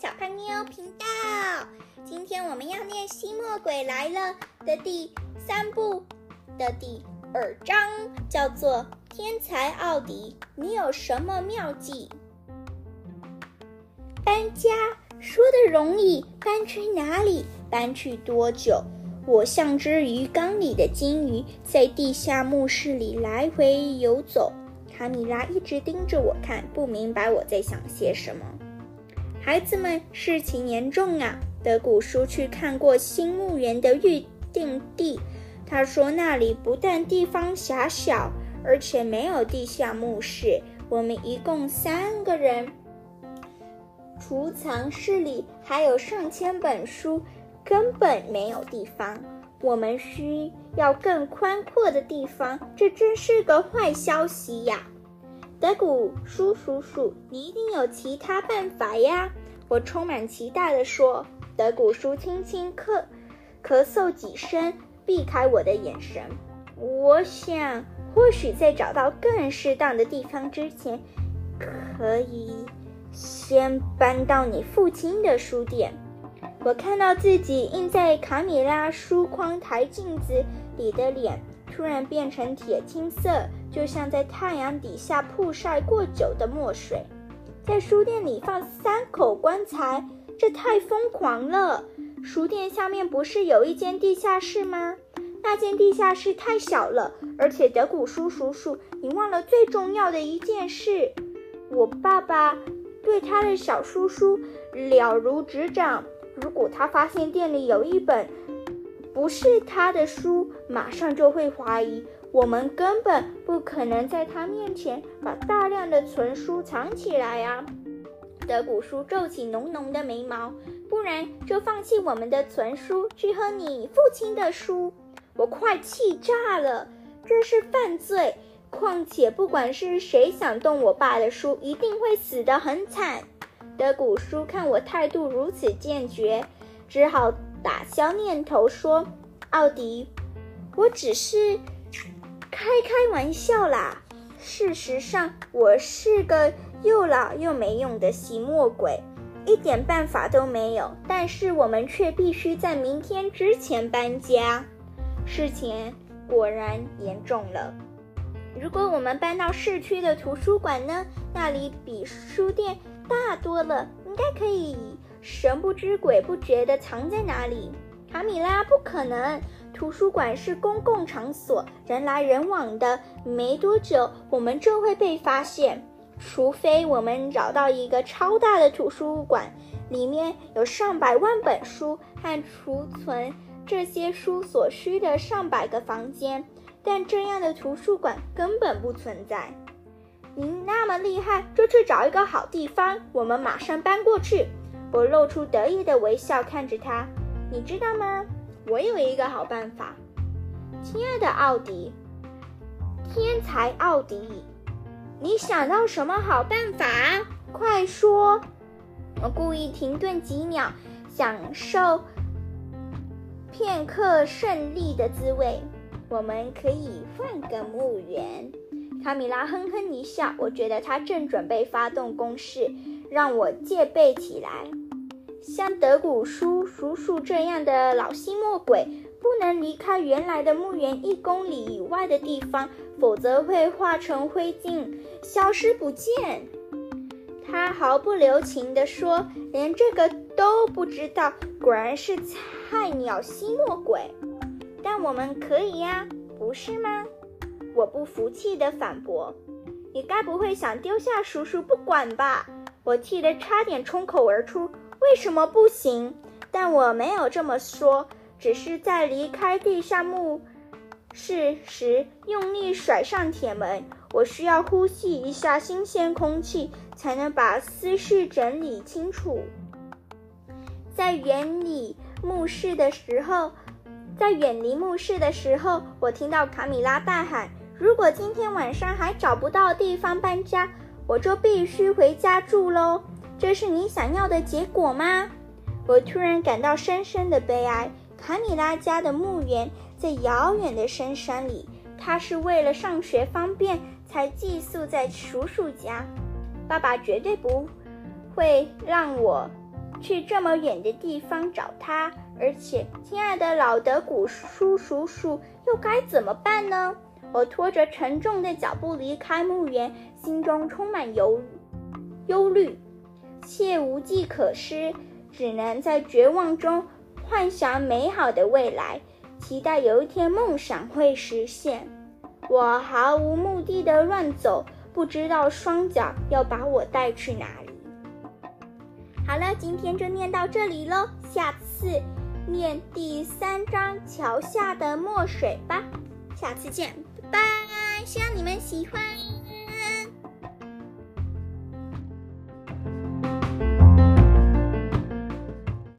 小胖妞频道。今天我们要念《吸墨鬼来了》的第三部的第二章，叫做《天才奥迪》，你有什么妙计？搬家说的容易，搬去哪里？搬去多久？我像只鱼缸里的金鱼，在地下墓室里来回游走。卡米拉一直盯着我看，不明白我在想些什么。孩子们，事情严重啊！德古叔去看过新墓园的预定地，他说那里不但地方狭小，而且没有地下墓室。我们一共三个人，储藏室里还有上千本书，根本没有地方。我们需要更宽阔的地方，这真是个坏消息呀！德古叔叔叔，你一定有其他办法呀！我充满期待地说。德古叔轻轻咳咳嗽几声，避开我的眼神。我想，或许在找到更适当的地方之前，可以先搬到你父亲的书店。我看到自己印在卡米拉书框台镜子里的脸，突然变成铁青色，就像在太阳底下曝晒过久的墨水。在书店里放三口棺材，这太疯狂了！书店下面不是有一间地下室吗？那间地下室太小了，而且德古叔叔叔，你忘了最重要的一件事。我爸爸对他的小叔叔了如指掌。如果他发现店里有一本不是他的书，马上就会怀疑我们根本不可能在他面前把大量的存书藏起来呀。德古叔皱起浓浓的眉毛，不然就放弃我们的存书，去喝你父亲的书。我快气炸了，这是犯罪。况且不管是谁想动我爸的书，一定会死得很惨。德古叔看我态度如此坚决，只好打消念头说：“奥迪，我只是开开玩笑啦。事实上，我是个又老又没用的吸墨鬼，一点办法都没有。但是我们却必须在明天之前搬家。事情果然严重了。如果我们搬到市区的图书馆呢？那里比书店……”大多了，应该可以神不知鬼不觉地藏在哪里。卡米拉，不可能！图书馆是公共场所，人来人往的，没多久我们就会被发现。除非我们找到一个超大的图书馆，里面有上百万本书和储存这些书所需的上百个房间，但这样的图书馆根本不存在。您那么厉害，就去找一个好地方，我们马上搬过去。我露出得意的微笑，看着他。你知道吗？我有一个好办法。亲爱的奥迪，天才奥迪，你想到什么好办法？快说！我故意停顿几秒，享受片刻胜利的滋味。我们可以换个墓园。卡米拉哼哼一笑，我觉得他正准备发动攻势，让我戒备起来。像德古叔叔叔这样的老吸墨鬼，不能离开原来的墓园一公里以外的地方，否则会化成灰烬，消失不见。他毫不留情地说：“连这个都不知道，果然是菜鸟吸墨鬼。但我们可以呀，不是吗？”我不服气地反驳：“你该不会想丢下叔叔不管吧？”我气得差点冲口而出：“为什么不行？”但我没有这么说，只是在离开地下墓室时用力甩上铁门。我需要呼吸一下新鲜空气，才能把思绪整理清楚。在远离墓室的时候，在远离墓室的时候，我听到卡米拉大喊。如果今天晚上还找不到地方搬家，我就必须回家住喽。这是你想要的结果吗？我突然感到深深的悲哀。卡米拉家的墓园在遥远的深山里，他是为了上学方便才寄宿在叔叔家。爸爸绝对不会让我去这么远的地方找他，而且亲爱的老德古叔叔叔又该怎么办呢？我拖着沉重的脚步离开墓园，心中充满忧忧虑，切无计可施，只能在绝望中幻想美好的未来，期待有一天梦想会实现。我毫无目的的乱走，不知道双脚要把我带去哪里。好了，今天就念到这里喽，下次念第三章桥下的墨水吧。下次见。拜拜，希望你们喜欢。